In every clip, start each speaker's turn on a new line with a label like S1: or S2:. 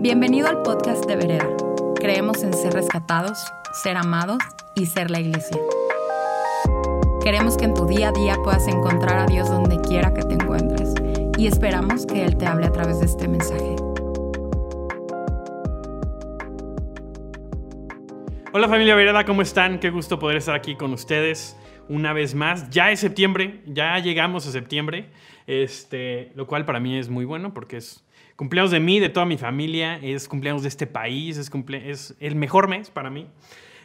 S1: Bienvenido al podcast de Vereda. Creemos en ser rescatados, ser amados y ser la iglesia. Queremos que en tu día a día puedas encontrar a Dios donde quiera que te encuentres y esperamos que Él te hable a través de este mensaje.
S2: Hola familia Vereda, ¿cómo están? Qué gusto poder estar aquí con ustedes una vez más. Ya es septiembre, ya llegamos a septiembre, este, lo cual para mí es muy bueno porque es cumpleaños de mí, de toda mi familia, es cumpleaños de este país, es, es el mejor mes para mí.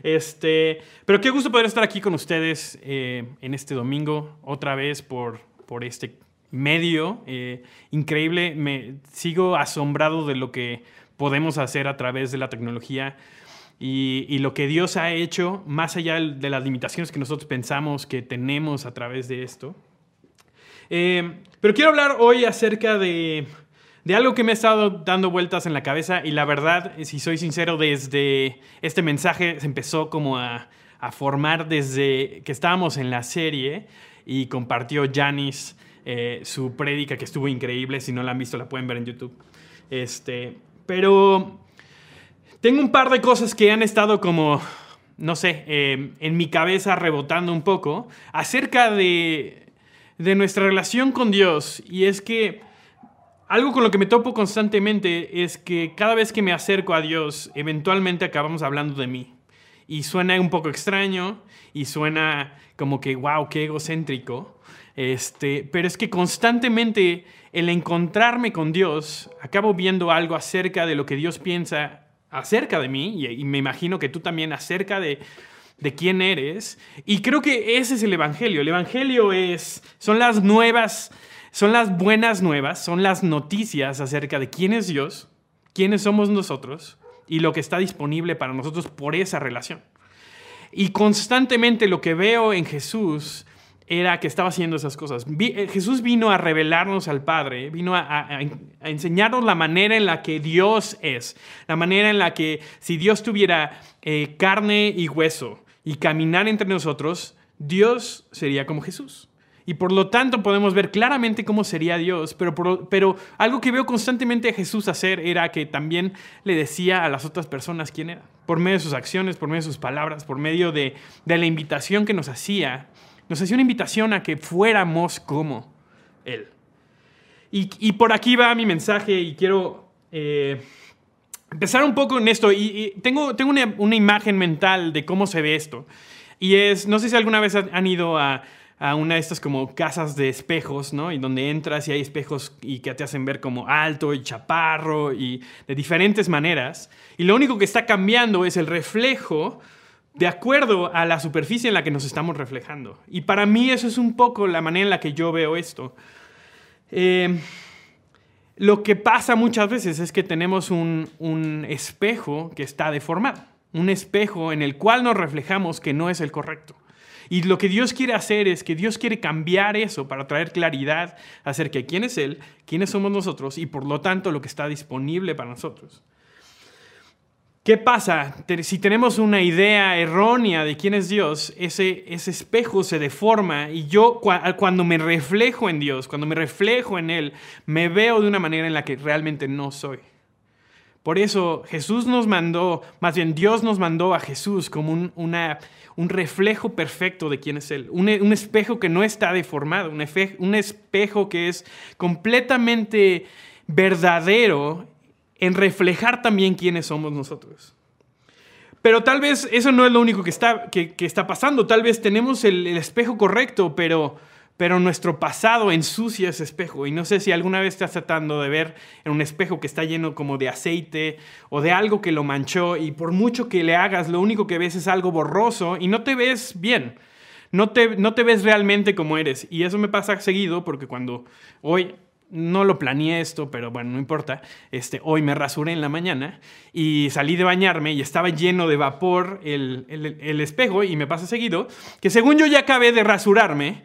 S2: Este, pero qué gusto poder estar aquí con ustedes eh, en este domingo, otra vez por, por este medio eh, increíble. Me sigo asombrado de lo que podemos hacer a través de la tecnología y, lo que Dios ha hecho, más allá de las limitaciones que nosotros pensamos que tenemos a través de esto. Eh, pero quiero hablar hoy acerca de de algo que me ha estado dando vueltas en la cabeza y la verdad, si soy sincero, desde este mensaje se empezó como a, formar desde que estábamos en la serie y compartió Janis eh, su prédica que estuvo increíble, si no la han visto la pueden ver en YouTube. Este, pero tengo un par de cosas que han estado como, no sé, eh, en mi cabeza rebotando un poco acerca de, de nuestra relación con Dios y es que algo con lo que me topo constantemente es que cada vez que me acerco a Dios, eventualmente acabamos hablando de mí. Y suena un poco extraño y suena como que, wow, qué egocéntrico. Este, pero es que constantemente el encontrarme con Dios, acabo viendo algo acerca de lo que Dios piensa acerca de mí, y, y me imagino que tú también acerca de, de quién eres. Y creo que ese es el Evangelio. El Evangelio es, son las nuevas son las buenas nuevas, son las noticias acerca de quién es Dios, quiénes somos nosotros y lo que está disponible para nosotros por esa relación. Y constantemente lo que veo en Jesús era que estaba haciendo esas cosas. Eh, Jesús vino a revelarnos al Padre, vino a, enseñarnos la manera en la que Dios es, la manera en la que si Dios tuviera eh, carne y hueso y caminar entre nosotros, Dios sería como Jesús. Y por lo tanto podemos ver claramente cómo sería Dios, pero, pero algo que veo constantemente a Jesús hacer era que también le decía a las otras personas quién era, por medio de sus acciones, por medio de sus palabras, por medio de, de la invitación que nos hacía. Nos hacía una invitación a que fuéramos como Él. Y, y por aquí va mi mensaje y quiero eh, empezar un poco en esto. Y, tengo, tengo una, una imagen mental de cómo se ve esto. Y es, no sé si alguna vez han ido a a una de estas como casas de espejos, ¿no? Y donde entras y hay espejos y que te hacen ver como alto y chaparro y de diferentes maneras. Y lo único que está cambiando es el reflejo de acuerdo a la superficie en la que nos estamos reflejando. Y para mí eso es un poco la manera en la que yo veo esto. Eh, lo que pasa muchas veces es que tenemos un, un espejo que está deformado, un espejo en el cual nos reflejamos que no es el correcto. Y lo que Dios quiere hacer es que Dios quiere cambiar eso para traer claridad acerca de quién es Él, quiénes somos nosotros y por lo tanto lo que está disponible para nosotros. ¿Qué pasa? Si tenemos una idea errónea de quién es Dios, ese, espejo se deforma y yo cuando me reflejo en Dios, cuando me reflejo en Él, me veo de una manera en la que realmente no soy. Por eso Jesús nos mandó, más bien Dios nos mandó a Jesús como un, un reflejo perfecto de quién es Él, un, espejo que no está deformado, un, un espejo que es completamente verdadero en reflejar también quiénes somos nosotros. Pero tal vez eso no es lo único que está, que, está pasando, tal vez tenemos el espejo correcto, pero pero nuestro pasado ensucia ese espejo. Y no sé si alguna vez estás tratando de ver en un espejo que está lleno como de aceite o de algo que lo manchó y por mucho que le hagas, lo único que ves es algo borroso y no te ves bien. No te, no te ves realmente como eres. Y eso me pasa seguido porque cuando hoy no lo planeé esto, pero bueno, no importa. Este, hoy me rasuré en la mañana y salí de bañarme y estaba lleno de vapor el, el, el espejo y me pasa seguido que según yo ya acabé de rasurarme,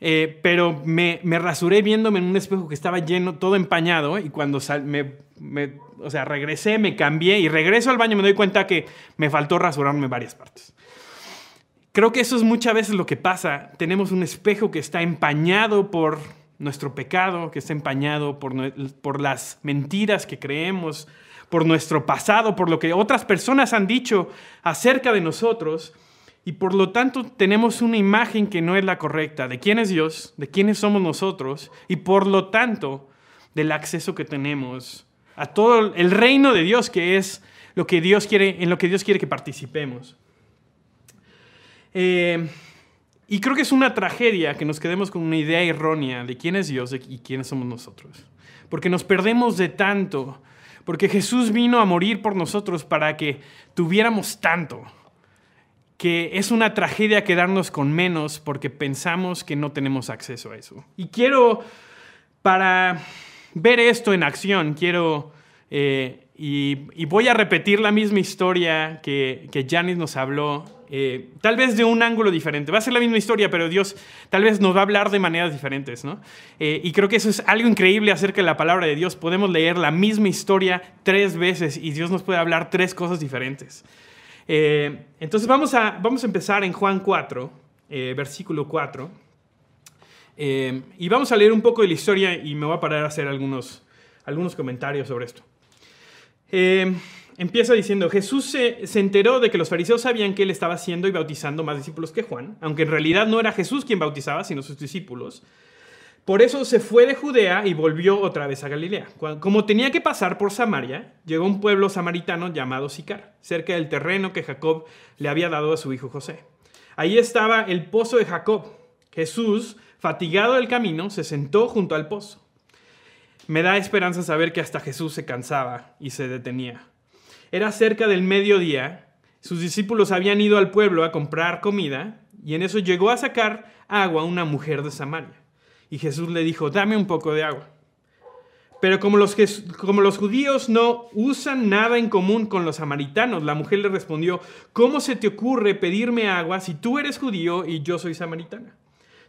S2: eh, pero me, me, rasuré viéndome en un espejo que estaba lleno, todo empañado, y cuando me, me, o sea, regresé, me cambié y regreso al baño me doy cuenta que me faltó rasurarme varias partes. Creo que eso es muchas veces lo que pasa. Tenemos un espejo que está empañado por nuestro pecado, que está empañado por, por las mentiras que creemos, por nuestro pasado, por lo que otras personas han dicho acerca de nosotros, y por lo tanto tenemos una imagen que no es la correcta de quién es Dios, de quiénes somos nosotros, y por lo tanto del acceso que tenemos a todo el reino de Dios, que es lo que Dios quiere, en lo que Dios quiere que participemos. Eh, y creo que es una tragedia que nos quedemos con una idea errónea de quién es Dios y quiénes somos nosotros. Porque nos perdemos de tanto. Porque Jesús vino a morir por nosotros para que tuviéramos tanto. Que es una tragedia quedarnos con menos porque pensamos que no tenemos acceso a eso. Y quiero, para ver esto en acción, quiero eh, y, voy a repetir la misma historia que, que Janice nos habló, eh, tal vez de un ángulo diferente. Va a ser la misma historia, pero Dios tal vez nos va a hablar de maneras diferentes. ¿no? Eh, y creo que eso es algo increíble acerca de la palabra de Dios. Podemos leer la misma historia tres veces y Dios nos puede hablar tres cosas diferentes. Eh, entonces vamos a, vamos a empezar en Juan 4, versículo 4. y vamos a leer un poco de la historia y me voy a parar a hacer algunos, algunos comentarios sobre esto. Eh, empieza diciendo, Jesús se, enteró de que los fariseos sabían que él estaba haciendo y bautizando más discípulos que Juan, aunque en realidad no era Jesús quien bautizaba, sino sus discípulos. Por eso se fue de Judea y volvió otra vez a Galilea. Como tenía que pasar por Samaria, llegó a un pueblo samaritano llamado Sicar, cerca del terreno que Jacob le había dado a su hijo José. Ahí estaba el pozo de Jacob. Jesús, fatigado del camino, se sentó junto al pozo. Me da esperanza saber que hasta Jesús se cansaba y se detenía. Era cerca del mediodía, sus discípulos habían ido al pueblo a comprar comida y en eso llegó a sacar agua una mujer de Samaria. Y Jesús le dijo, dame un poco de agua. Pero como los, judíos no usan nada en común con los samaritanos, la mujer le respondió, ¿cómo se te ocurre pedirme agua si tú eres judío y yo soy samaritana?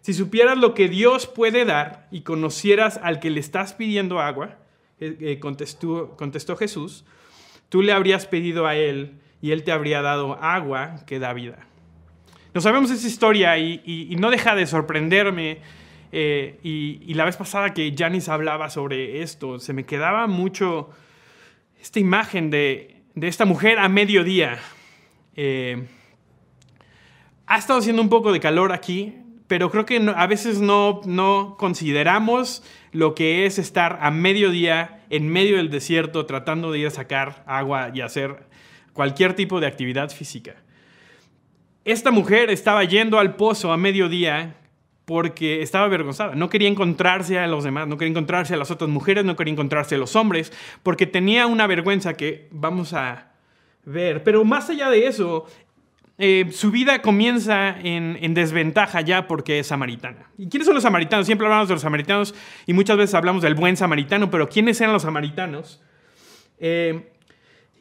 S2: Si supieras lo que Dios puede dar y conocieras al que le estás pidiendo agua, eh, eh, contestó, contestó Jesús, tú le habrías pedido a él y él te habría dado agua que da vida. No sabemos esa historia y, no deja de sorprenderme. Eh, y, la vez pasada que Janice hablaba sobre esto, se me quedaba mucho esta imagen de, esta mujer a mediodía. ha estado haciendo un poco de calor aquí, pero creo que a veces no, no consideramos lo que es estar a mediodía en medio del desierto tratando de ir a sacar agua y hacer cualquier tipo de actividad física. Esta mujer estaba yendo al pozo a mediodía porque estaba avergonzada. No quería encontrarse a los demás, no quería encontrarse a las otras mujeres, no quería encontrarse a los hombres, porque tenía una vergüenza que vamos a ver. Pero más allá de eso, eh, su vida comienza en, desventaja ya porque es samaritana. ¿Y quiénes son los samaritanos? Siempre hablamos de los samaritanos y muchas veces hablamos del buen samaritano, pero ¿quiénes eran los samaritanos? Eh,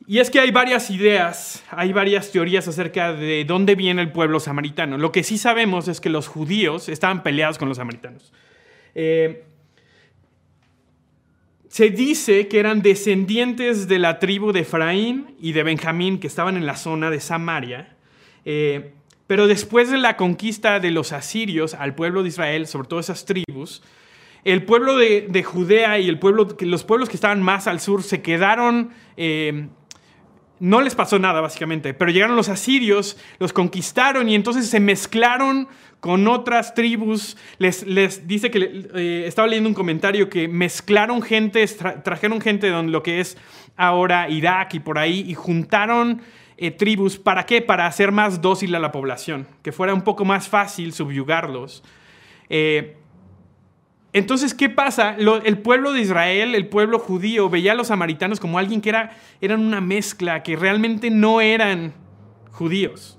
S2: y es que hay varias ideas, hay varias teorías acerca de dónde viene el pueblo samaritano. Lo que sí sabemos es que los judíos estaban peleados con los samaritanos. Eh, se dice que eran descendientes de la tribu de Efraín y de Benjamín que estaban en la zona de Samaria eh, pero después de la conquista de los asirios al pueblo de Israel, sobre todo esas tribus, el pueblo de, Judea y el pueblo, los pueblos que estaban más al sur se quedaron, eh, no les pasó nada básicamente, pero llegaron los asirios, los conquistaron y entonces se mezclaron con otras tribus. Les, les dice que eh, estaba leyendo un comentario que mezclaron gente, trajeron gente de lo que es ahora Irak y por ahí y juntaron eh, tribus. ¿Para qué? Para hacer más dócil a la población, que fuera un poco más fácil subyugarlos. Eh, entonces, ¿qué pasa? el pueblo de Israel, el pueblo judío, veía a los samaritanos como alguien que era, eran una mezcla, que realmente no eran judíos.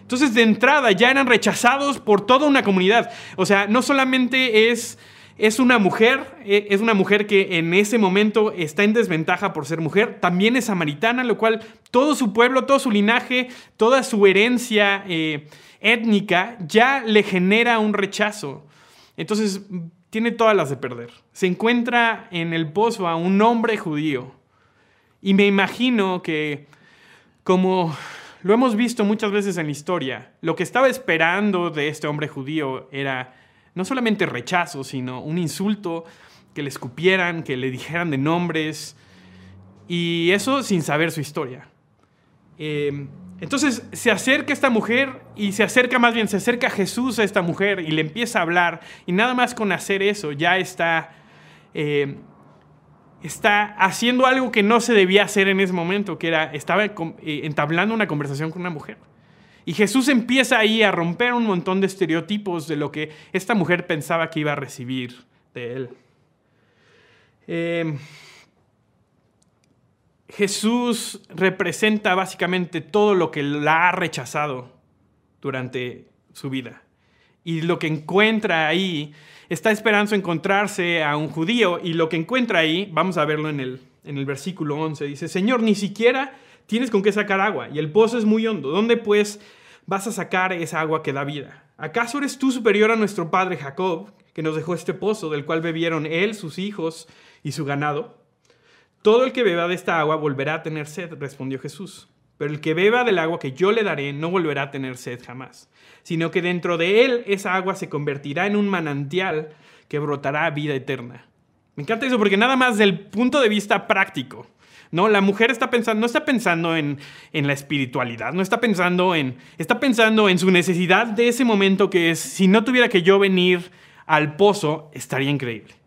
S2: Entonces, de entrada, ya eran rechazados por toda una comunidad. O sea, no solamente es es una mujer, e, es una mujer que en ese momento está en desventaja por ser mujer, también es samaritana, lo cual todo su pueblo, todo su linaje, toda su herencia eh, étnica ya le genera un rechazo. Entonces tiene todas las de perder. Se encuentra en el pozo a un hombre judío. Y me imagino que, como lo hemos visto muchas veces en la historia, lo que estaba esperando de este hombre judío era no solamente rechazo, sino un insulto, que le escupieran, que le dijeran de nombres. Y eso sin saber su historia. Eh, entonces se acerca esta mujer y se acerca más bien, se acerca Jesús a esta mujer y le empieza a hablar. Y nada más con hacer eso ya está, eh, está haciendo algo que no se debía hacer en ese momento, que era, estaba eh, entablando una conversación con una mujer. Y Jesús empieza ahí a romper un montón de estereotipos de lo que esta mujer pensaba que iba a recibir de él. Eh, Jesús representa básicamente todo lo que la ha rechazado durante su vida. Y lo que encuentra ahí, está esperando encontrarse a un judío y lo que encuentra ahí, vamos a verlo en el, en el versículo 11, dice, Señor, ni siquiera tienes con qué sacar agua y el pozo es muy hondo. ¿Dónde pues vas a sacar esa agua que da vida? ¿Acaso eres tú superior a nuestro padre Jacob, que nos dejó este pozo del cual bebieron él, sus hijos y su ganado? Todo el que beba de esta agua volverá a tener sed, respondió Jesús. Pero el que beba del agua que yo le daré no volverá a tener sed jamás, sino que dentro de él esa agua se convertirá en un manantial que brotará vida eterna. Me encanta eso porque nada más del punto de vista práctico, ¿no? La mujer está pensando, no está pensando en, en, la espiritualidad, no está pensando en, está pensando en su necesidad de ese momento que es, si no tuviera que yo venir al pozo, estaría increíble.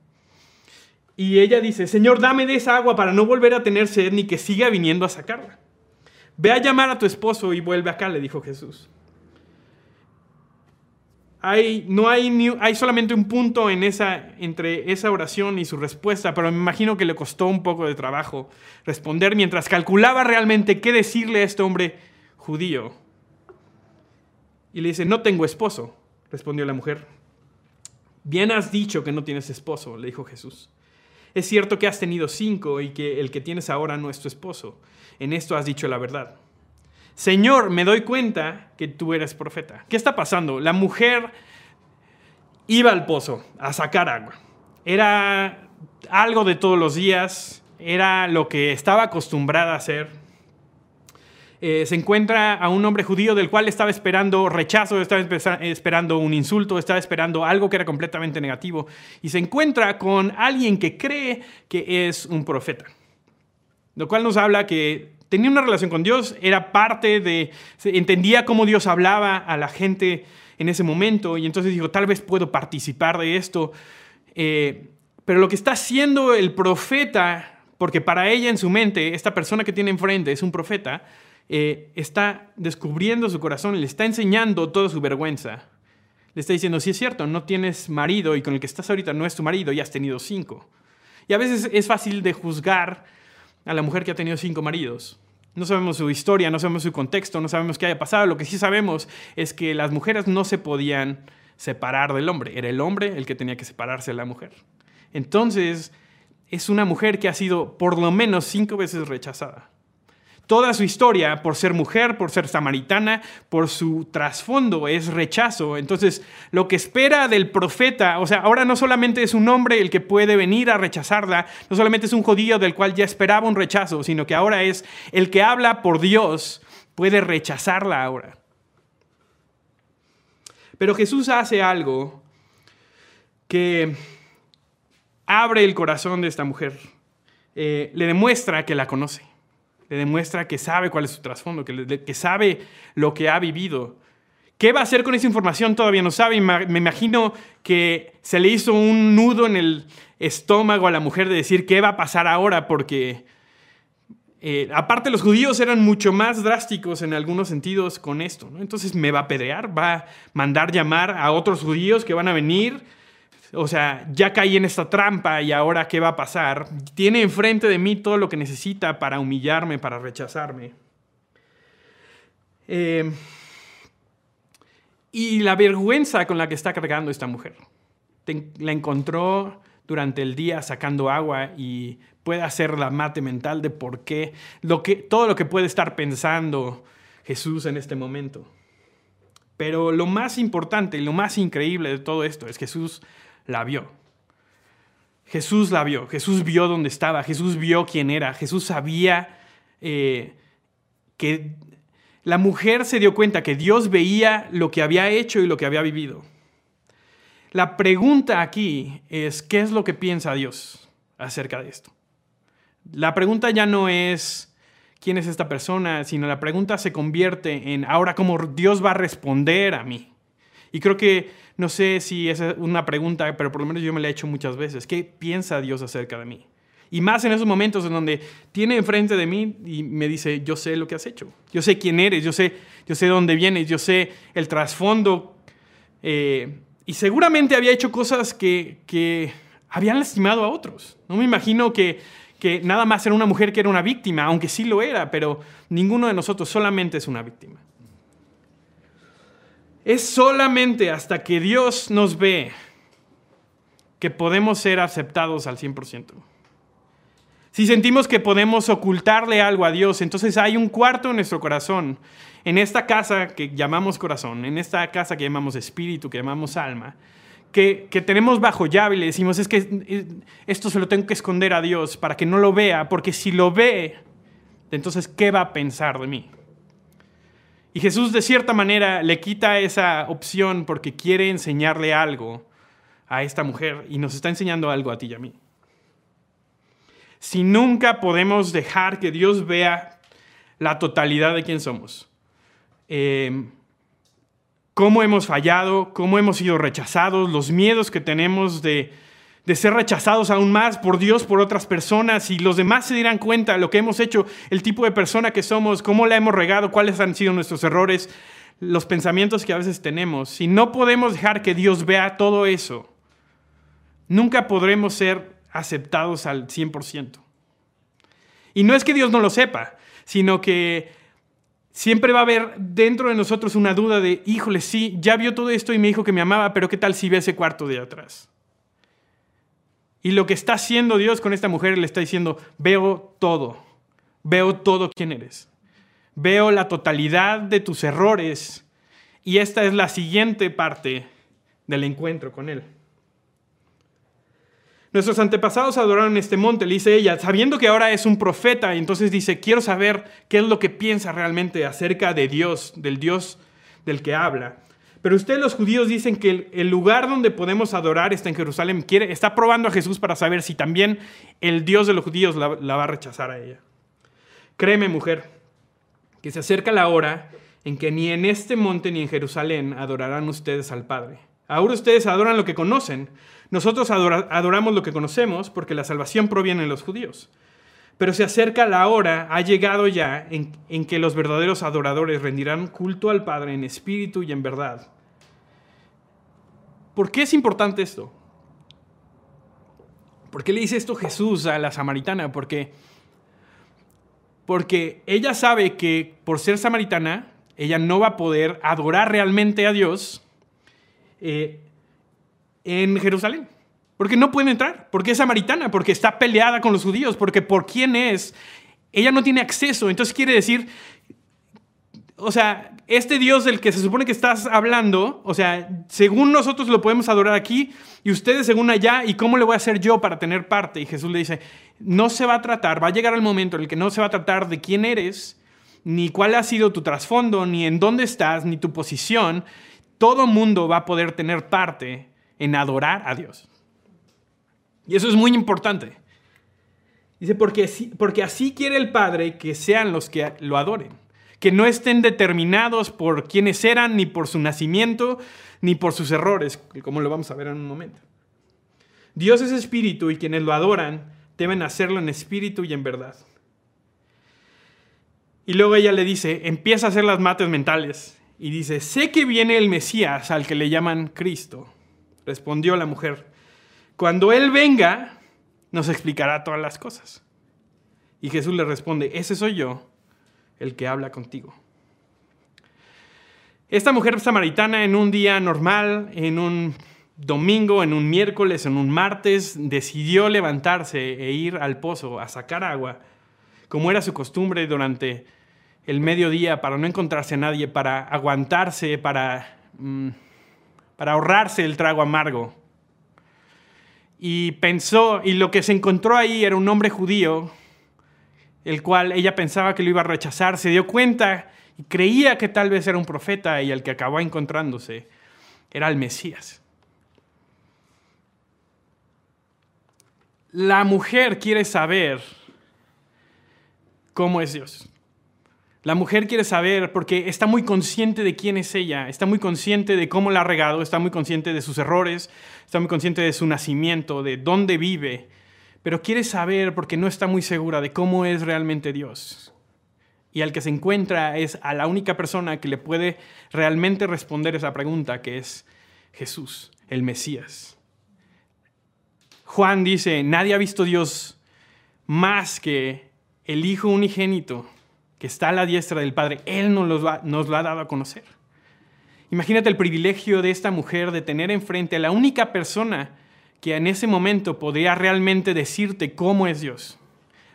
S2: Y ella dice, Señor, dame de esa agua para no volver a tener sed ni que siga viniendo a sacarla. Ve a llamar a tu esposo y vuelve acá, le dijo Jesús. Hay, no hay, hay solamente un punto en esa, entre esa oración y su respuesta, pero me imagino que le costó un poco de trabajo responder mientras calculaba realmente qué decirle a este hombre judío. Y le dice, no tengo esposo, respondió la mujer. Bien has dicho que no tienes esposo, le dijo Jesús. Es cierto que has tenido cinco y que el que tienes ahora no es tu esposo. En esto has dicho la verdad. Señor, me doy cuenta que tú eres profeta. ¿Qué está pasando? La mujer iba al pozo a sacar agua. Era algo de todos los días, era lo que estaba acostumbrada a hacer eh, se encuentra a un hombre judío del cual estaba esperando rechazo, estaba esperando un insulto, estaba esperando algo que era completamente negativo, y se encuentra con alguien que cree que es un profeta. Lo cual nos habla que tenía una relación con Dios, era parte de, entendía cómo Dios hablaba a la gente en ese momento, y entonces dijo, tal vez puedo participar de esto. Eh, pero lo que está haciendo el profeta, porque para ella en su mente, esta persona que tiene enfrente es un profeta, eh, está descubriendo su corazón, le está enseñando toda su vergüenza. Le está diciendo, si es cierto, no tienes marido y con el que estás ahorita no es tu marido y has tenido cinco. Y a veces es fácil de juzgar a la mujer que ha tenido cinco maridos. No sabemos su historia, no sabemos su contexto, no sabemos qué haya pasado. Lo que sí sabemos es que las mujeres no se podían separar del hombre. Era el hombre el que tenía que separarse de la mujer. Entonces, es una mujer que ha sido por lo menos cinco veces rechazada. Toda su historia, por ser mujer, por ser samaritana, por su trasfondo, es rechazo. Entonces, lo que espera del profeta, o sea, ahora no solamente es un hombre el que puede venir a rechazarla, no solamente es un judío del cual ya esperaba un rechazo, sino que ahora es el que habla por Dios, puede rechazarla ahora. Pero Jesús hace algo que abre el corazón de esta mujer, eh, le demuestra que la conoce le demuestra que sabe cuál es su trasfondo, que, sabe lo que ha vivido. ¿Qué va a hacer con esa información? Todavía no sabe. Me imagino que se le hizo un nudo en el estómago a la mujer de decir qué va a pasar ahora, porque eh, aparte los judíos eran mucho más drásticos en algunos sentidos con esto. Entonces me va a pedrear, va a mandar llamar a otros judíos que van a venir o sea, ya caí en esta trampa y ahora qué va a pasar. Tiene enfrente de mí todo lo que necesita para humillarme, para rechazarme. Eh, y la vergüenza con la que está cargando esta mujer. la encontró durante el día sacando agua y puede hacer la mate mental de por qué, lo que, todo lo que puede estar pensando Jesús en este momento. Pero lo más importante y lo más increíble de todo esto es Jesús la vio. Jesús la vio, Jesús vio dónde estaba, Jesús vio quién era, Jesús sabía eh, que la mujer se dio cuenta que Dios veía lo que había hecho y lo que había vivido. La pregunta aquí es, ¿qué es lo que piensa Dios acerca de esto? La pregunta ya no es quién es esta persona, sino la pregunta se convierte en ahora cómo Dios va a responder a mí. Y creo que, no sé si es una pregunta, pero por lo menos yo me la he hecho muchas veces. ¿Qué piensa Dios acerca de mí? Y más en esos momentos en donde tiene enfrente de mí y me dice, yo sé lo que has hecho, yo sé quién eres, yo sé, yo sé dónde vienes, yo sé el trasfondo. Eh, y seguramente había hecho cosas que, que habían lastimado a otros. No me imagino que, que nada más era una mujer que era una víctima, aunque sí lo era, pero ninguno de nosotros solamente es una víctima. Es solamente hasta que Dios nos ve que podemos ser aceptados al 100%. Si sentimos que podemos ocultarle algo a Dios, entonces hay un cuarto en nuestro corazón, en esta casa que llamamos corazón, en esta casa que llamamos espíritu, que llamamos alma, que, que, tenemos bajo llave y le decimos, es que eh, esto se lo tengo que esconder a Dios para que no lo vea, porque si lo ve, entonces, ¿qué va a pensar de mí? Y Jesús de cierta manera le quita esa opción porque quiere enseñarle algo a esta mujer y nos está enseñando algo a ti y a mí. Si nunca podemos dejar que Dios vea la totalidad de quién somos, eh, cómo hemos fallado, cómo hemos sido rechazados, los miedos que tenemos de, de ser rechazados aún más por Dios, por otras personas, y los demás se dirán cuenta de lo que hemos hecho, el tipo de persona que somos, cómo la hemos regado, cuáles han sido nuestros errores, los pensamientos que a veces tenemos. Si no podemos dejar que Dios vea todo eso, nunca podremos ser aceptados al 100%. Y no es que Dios no lo sepa, sino que siempre va a haber dentro de nosotros una duda de, híjole, sí, ya vio todo esto y me dijo que me amaba, pero ¿qué tal si ve ese cuarto de atrás? Y lo que está haciendo Dios con esta mujer le está diciendo, veo todo, veo todo quién eres, veo la totalidad de tus errores y esta es la siguiente parte del encuentro con Él. Nuestros antepasados adoraron este monte, le dice ella, sabiendo que ahora es un profeta, y entonces dice, quiero saber qué es lo que piensa realmente acerca de Dios, del Dios del que habla. Pero ustedes los judíos dicen que el, lugar donde podemos adorar está en Jerusalén. Quiere, está probando a Jesús para saber si también el Dios de los judíos la, va a rechazar a ella. Créeme, mujer, que se acerca la hora en que ni en este monte ni en Jerusalén adorarán ustedes al Padre. Ahora ustedes adoran lo que conocen. Nosotros adoramos lo que conocemos porque la salvación proviene de los judíos. Pero se acerca la hora, ha llegado ya, en, que los verdaderos adoradores rendirán culto al Padre en espíritu y en verdad. ¿Por qué es importante esto? ¿Por qué le dice esto Jesús a la samaritana? Porque, porque ella sabe que por ser samaritana, ella no va a poder adorar realmente a Dios eh, en Jerusalén. Porque no puede entrar, porque es samaritana, porque está peleada con los judíos, porque por quién es, ella no tiene acceso. Entonces quiere decir, o sea, este Dios del que se supone que estás hablando, o sea, según nosotros lo podemos adorar aquí y ustedes según allá, ¿y cómo le voy a hacer yo para tener parte? Y Jesús le dice, no se va a tratar, va a llegar el momento en el que no se va a tratar de quién eres, ni cuál ha sido tu trasfondo, ni en dónde estás, ni tu posición. Todo mundo va a poder tener parte en adorar a Dios. Y eso es muy importante. Dice, porque, porque así quiere el Padre que sean los que lo adoren que no estén determinados por quiénes eran, ni por su nacimiento, ni por sus errores, como lo vamos a ver en un momento. Dios es espíritu y quienes lo adoran deben hacerlo en espíritu y en verdad. Y luego ella le dice, empieza a hacer las mates mentales y dice, sé que viene el Mesías al que le llaman Cristo. Respondió la mujer, cuando Él venga, nos explicará todas las cosas. Y Jesús le responde, ese soy yo el que habla contigo. Esta mujer samaritana en un día normal, en un domingo, en un miércoles, en un martes, decidió levantarse e ir al pozo a sacar agua, como era su costumbre durante el mediodía, para no encontrarse a nadie, para aguantarse, para, mm, para ahorrarse el trago amargo. Y pensó, y lo que se encontró ahí era un hombre judío el cual ella pensaba que lo iba a rechazar, se dio cuenta y creía que tal vez era un profeta y el que acabó encontrándose era el Mesías. La mujer quiere saber cómo es Dios. La mujer quiere saber porque está muy consciente de quién es ella, está muy consciente de cómo la ha regado, está muy consciente de sus errores, está muy consciente de su nacimiento, de dónde vive, pero quiere saber porque no está muy segura de cómo es realmente Dios. Y al que se encuentra es a la única persona que le puede realmente responder esa pregunta, que es Jesús, el Mesías. Juan dice, nadie ha visto Dios más que el Hijo unigénito que está a la diestra del Padre, Él nos lo, ha, dado a conocer. Imagínate el privilegio de esta mujer de tener enfrente a la única persona que en ese momento podría realmente decirte cómo es Dios.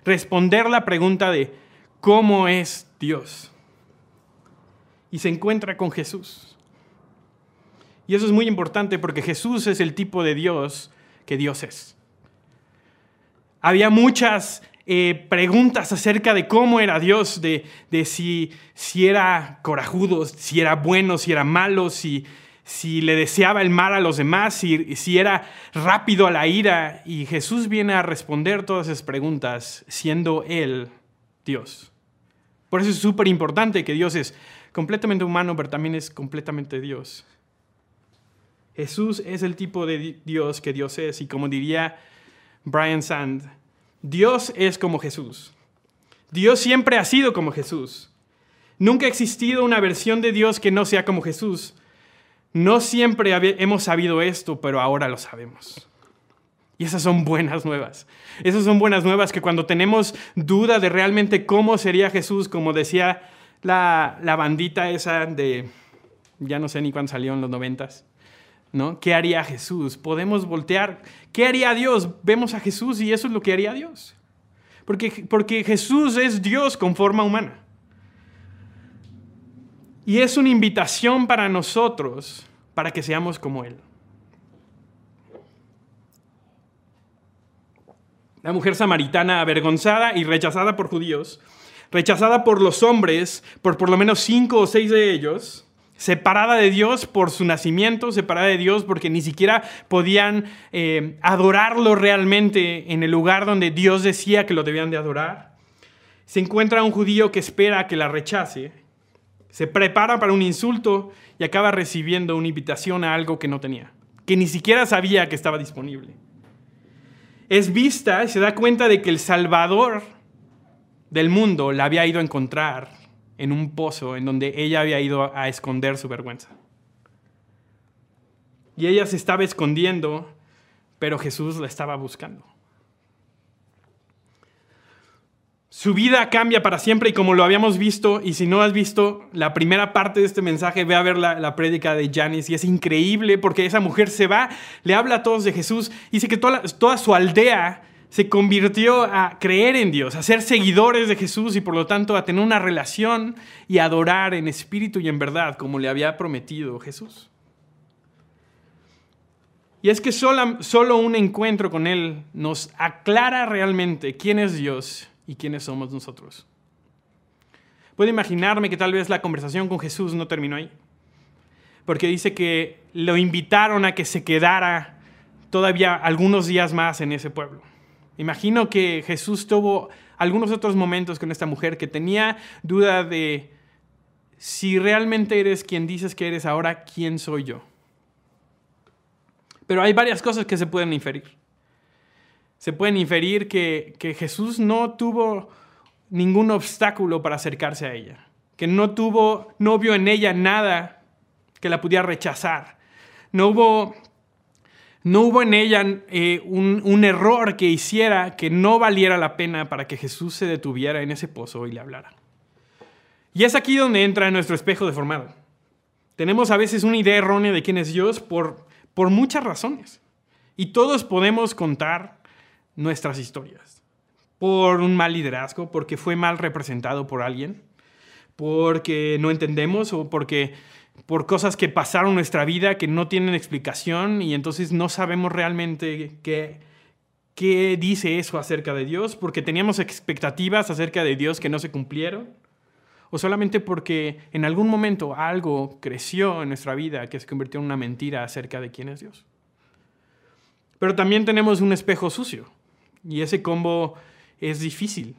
S2: Responder la pregunta de cómo es Dios. Y se encuentra con Jesús. Y eso es muy importante porque Jesús es el tipo de Dios que Dios es. Había muchas eh, preguntas acerca de cómo era Dios, de, si, si, era corajudo, si era bueno, si era malo, si, si le deseaba el mal a los demás, si, era rápido a la ira. Y Jesús viene a responder todas esas preguntas siendo Él Dios. Por eso es súper importante que Dios es completamente humano, pero también es completamente Dios. Jesús es el tipo de Dios que Dios es. Y como diría Brian Sand, Dios es como Jesús. Dios siempre ha sido como Jesús. Nunca ha existido una versión de Dios que no sea como Jesús. No siempre hemos sabido esto, pero ahora lo sabemos. Y esas son buenas nuevas. Esas son buenas nuevas que cuando tenemos duda de realmente cómo sería Jesús, como decía la, la bandita esa de, ya no sé ni cuándo salió en los noventas, ¿no? ¿Qué haría Jesús? Podemos voltear. ¿Qué haría Dios? Vemos a Jesús y eso es lo que haría Dios. Porque, porque Jesús es Dios con forma humana. Y es una invitación para nosotros para que seamos como Él. La mujer samaritana avergonzada y rechazada por judíos, rechazada por los hombres, por por lo menos cinco o seis de ellos, separada de Dios por su nacimiento, separada de Dios porque ni siquiera podían eh, adorarlo realmente en el lugar donde Dios decía que lo debían de adorar. Se encuentra un judío que espera que la rechace, se prepara para un insulto y acaba recibiendo una invitación a algo que no tenía, que ni siquiera sabía que estaba disponible. Es vista y se da cuenta de que el Salvador del mundo la había ido a encontrar en un pozo en donde ella había ido a esconder su vergüenza. Y ella se estaba escondiendo, pero Jesús la estaba buscando. Su vida cambia para siempre y como lo habíamos visto, y si no has visto la primera parte de este mensaje, ve a ver la, prédica de Janis y es increíble porque esa mujer se va, le habla a todos de Jesús, dice que toda, toda su aldea se convirtió a creer en Dios, a ser seguidores de Jesús y por lo tanto a tener una relación y adorar en espíritu y en verdad como le había prometido Jesús. Y es que solo, solo un encuentro con Él nos aclara realmente quién es Dios y quiénes somos nosotros. Puedo imaginarme que tal vez la conversación con Jesús no terminó ahí, porque dice que lo invitaron a que se quedara todavía algunos días más en ese pueblo. Imagino que Jesús tuvo algunos otros momentos con esta mujer que tenía duda de si realmente eres quien dices que eres ahora, ¿quién soy yo? Pero hay varias cosas que se pueden inferir. Se pueden inferir que, que Jesús no tuvo ningún obstáculo para acercarse a ella, que no tuvo, no vio en ella nada que la pudiera rechazar. No hubo no hubo en ella eh, un, error que hiciera que no valiera la pena para que Jesús se detuviera en ese pozo y le hablara. Y es aquí donde entra nuestro espejo deformado. Tenemos a veces una idea errónea de quién es Dios por, por muchas razones. Y todos podemos contar nuestras historias. Por un mal liderazgo, porque fue mal representado por alguien, porque no entendemos o porque por cosas que pasaron en nuestra vida que no tienen explicación y entonces no sabemos realmente qué, qué dice eso acerca de Dios, porque teníamos expectativas acerca de Dios que no se cumplieron, o solamente porque en algún momento algo creció en nuestra vida que se convirtió en una mentira acerca de quién es Dios. Pero también tenemos un espejo sucio y ese combo es difícil.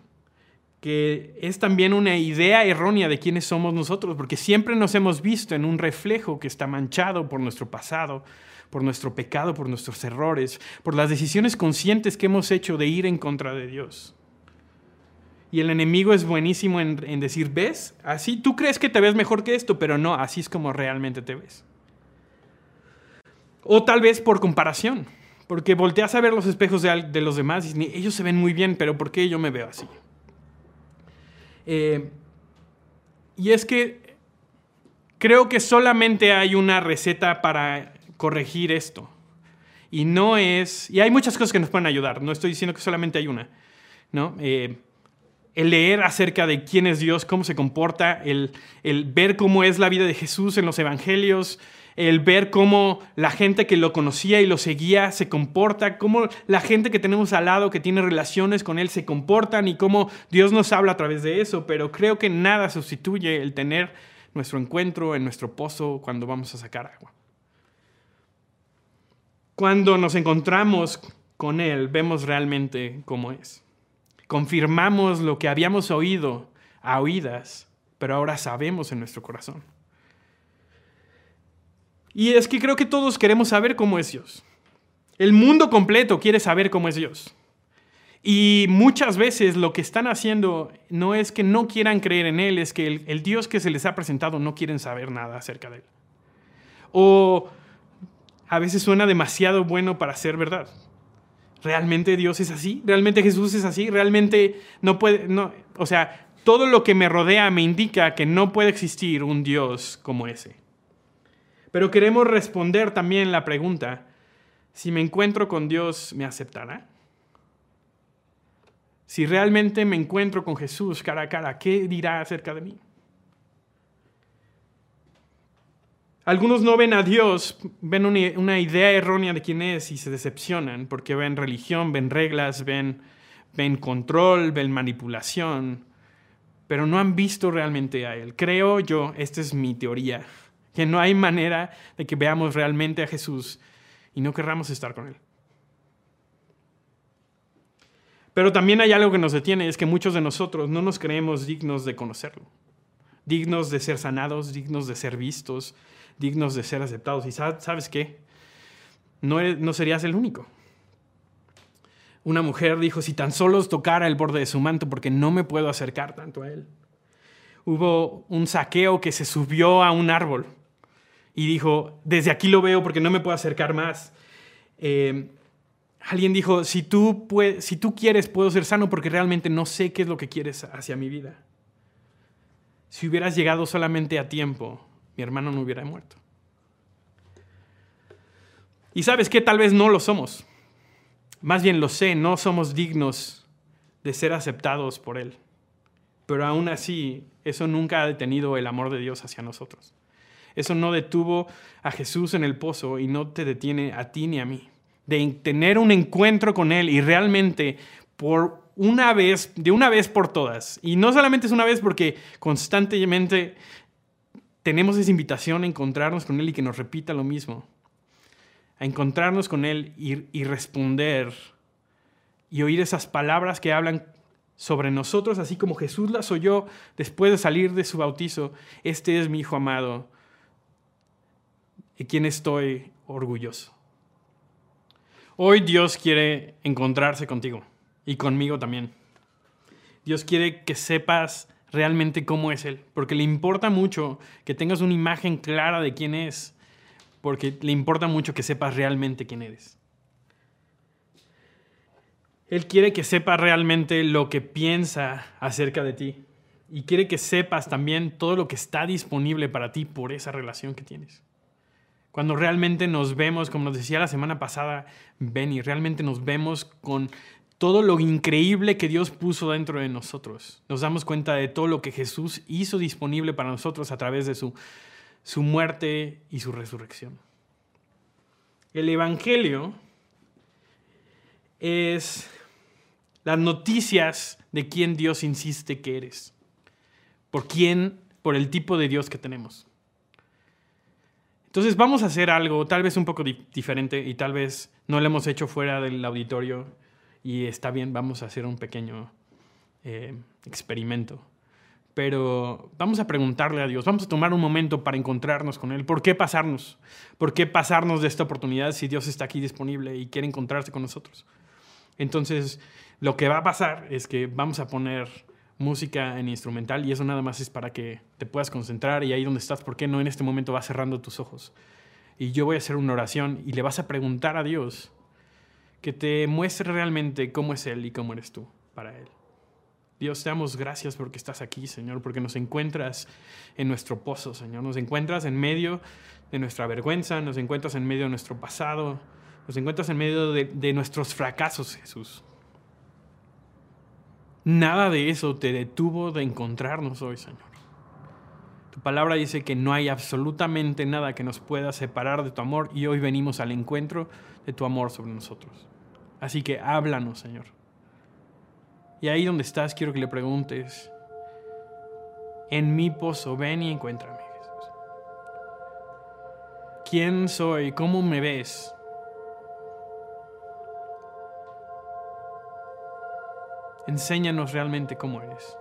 S2: que es también una idea errónea de quiénes somos nosotros, porque siempre nos hemos visto en un reflejo que está manchado por nuestro pasado, por nuestro pecado, por nuestros errores, por las decisiones conscientes que hemos hecho de ir en contra de Dios. Y el enemigo es buenísimo en, en, decir, ¿ves? Así tú crees que te ves mejor que esto, pero no, así es como realmente te ves. O tal vez por comparación, porque volteas a ver los espejos de, los demás y ellos se ven muy bien, pero ¿por qué yo me veo así? Eh, y es que creo que solamente hay una receta para corregir esto. Y no es... Y hay muchas cosas que nos pueden ayudar. No estoy diciendo que solamente hay una. ¿no? Eh, el leer acerca de quién es Dios, cómo se comporta, el ver cómo es la vida de Jesús en los evangelios, el ver cómo la gente que lo conocía y lo seguía se comporta, cómo la gente que tenemos al lado que tiene relaciones con él se comportan y cómo Dios nos habla a través de eso, pero creo que nada sustituye el tener nuestro encuentro en nuestro pozo cuando vamos a sacar agua. Cuando nos encontramos con Él, vemos realmente cómo es. Confirmamos lo que habíamos oído a oídas, pero ahora sabemos en nuestro corazón. Y es que creo que todos queremos saber cómo es Dios. El mundo completo quiere saber cómo es Dios. Y muchas veces lo que están haciendo no es que no quieran creer en Él, es que el, Dios que se les ha presentado no quieren saber nada acerca de Él. O a veces suena demasiado bueno para ser verdad. ¿Realmente Dios es así? ¿Realmente Jesús es así? ¿Realmente no puede, no, o sea, todo lo que me rodea me indica que no puede existir un Dios como ese. Pero queremos responder también la pregunta, si me encuentro con Dios, ¿me aceptará? Si realmente me encuentro con Jesús cara a cara, ¿qué dirá acerca de mí? Algunos no ven a Dios, ven una idea errónea de quién es y se decepcionan porque ven religión, ven reglas, ven, ven control, ven manipulación, pero no han visto realmente a Él. Creo yo, esta es mi teoría, que no hay manera de que veamos realmente a Jesús y no querramos estar con Él. Pero también hay algo que nos detiene, es que muchos de nosotros no nos creemos dignos de conocerlo, dignos de ser sanados, dignos de ser vistos, dignos de ser aceptados. Y sabes qué, no, no serías el único. Una mujer dijo, si tan solo tocara el borde de su manto, porque no me puedo acercar tanto a él. Hubo un saqueo que se subió a un árbol y dijo, desde aquí lo veo porque no me puedo acercar más. Eh, alguien dijo, si tú, si tú quieres, puedo ser sano porque realmente no sé qué es lo que quieres hacia mi vida. Si hubieras llegado solamente a tiempo, mi hermano no hubiera muerto. Y sabes que tal vez no lo somos. Más bien lo sé, no somos dignos de ser aceptados por Él. Pero aún así, eso nunca ha detenido el amor de Dios hacia nosotros. Eso no detuvo a Jesús en el pozo y no te detiene a ti ni a mí. De tener un encuentro con Él y realmente por una vez, de una vez por todas. Y no solamente es una vez porque constantemente tenemos esa invitación a encontrarnos con Él y que nos repita lo mismo. A encontrarnos con Él y, y responder y oír esas palabras que hablan sobre nosotros, así como Jesús las oyó después de salir de su bautizo. Este es mi Hijo amado, y quien estoy orgulloso. Hoy Dios quiere encontrarse contigo y conmigo también. Dios quiere que sepas realmente cómo es Él, porque le importa mucho que tengas una imagen clara de quién es, porque le importa mucho que sepas realmente quién eres. Él quiere que sepas realmente lo que piensa acerca de ti y quiere que sepas también todo lo que está disponible para ti por esa relación que tienes. Cuando realmente nos vemos, como nos decía la semana pasada Benny, realmente nos vemos con todo lo increíble que Dios puso dentro de nosotros. Nos damos cuenta de todo lo que Jesús hizo disponible para nosotros a través de su, su muerte y su resurrección. El Evangelio es las noticias de quién Dios insiste que eres, por quién, por el tipo de Dios que tenemos. Entonces vamos a hacer algo tal vez un poco diferente y tal vez no lo hemos hecho fuera del auditorio y está bien, vamos a hacer un pequeño eh, experimento. Pero vamos a preguntarle a Dios, vamos a tomar un momento para encontrarnos con Él. ¿Por qué pasarnos? ¿Por qué pasarnos de esta oportunidad si Dios está aquí disponible y quiere encontrarse con nosotros? Entonces, lo que va a pasar es que vamos a poner música en instrumental y eso nada más es para que te puedas concentrar y ahí donde estás, ¿por qué no en este momento vas cerrando tus ojos? Y yo voy a hacer una oración y le vas a preguntar a Dios que te muestre realmente cómo es Él y cómo eres tú para Él. Dios, te damos gracias porque estás aquí, Señor, porque nos encuentras en nuestro pozo, Señor. Nos encuentras en medio de nuestra vergüenza, nos encuentras en medio de nuestro pasado, nos encuentras en medio de, de nuestros fracasos, Jesús. Nada de eso te detuvo de encontrarnos hoy, Señor. Tu palabra dice que no hay absolutamente nada que nos pueda separar de tu amor y hoy venimos al encuentro de tu amor sobre nosotros. Así que háblanos, Señor. Y ahí donde estás quiero que le preguntes, en mi pozo, ven y encuéntrame, Jesús. ¿Quién soy? ¿Cómo me ves? Enséñanos realmente cómo eres.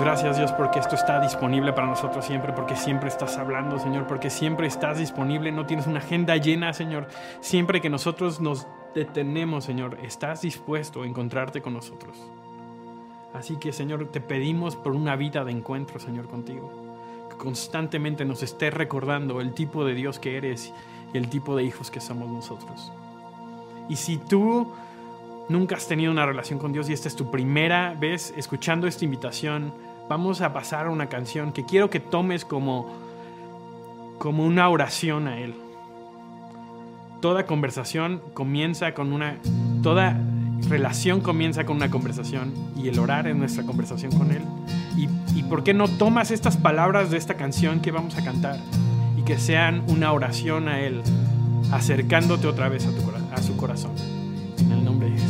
S2: Gracias, Dios, porque esto está disponible para nosotros siempre, porque siempre estás hablando, Señor, porque siempre estás disponible, no tienes una agenda llena, Señor. Siempre que nosotros nos detenemos, Señor, estás dispuesto a encontrarte con nosotros. Así que, Señor, te pedimos por una vida de encuentro, Señor, contigo. Que constantemente nos estés recordando el tipo de Dios que eres y el tipo de hijos que somos nosotros. Y si tú nunca has tenido una relación con Dios y esta es tu primera vez escuchando esta invitación, vamos a pasar a una canción que quiero que tomes como, como una oración a Él. Toda conversación comienza con una... Toda relación comienza con una conversación y el orar es nuestra conversación con Él. Y, por qué no tomas estas palabras de esta canción que vamos a cantar y que sean una oración a Él, acercándote otra vez a, a su corazón. En el nombre de Jesús.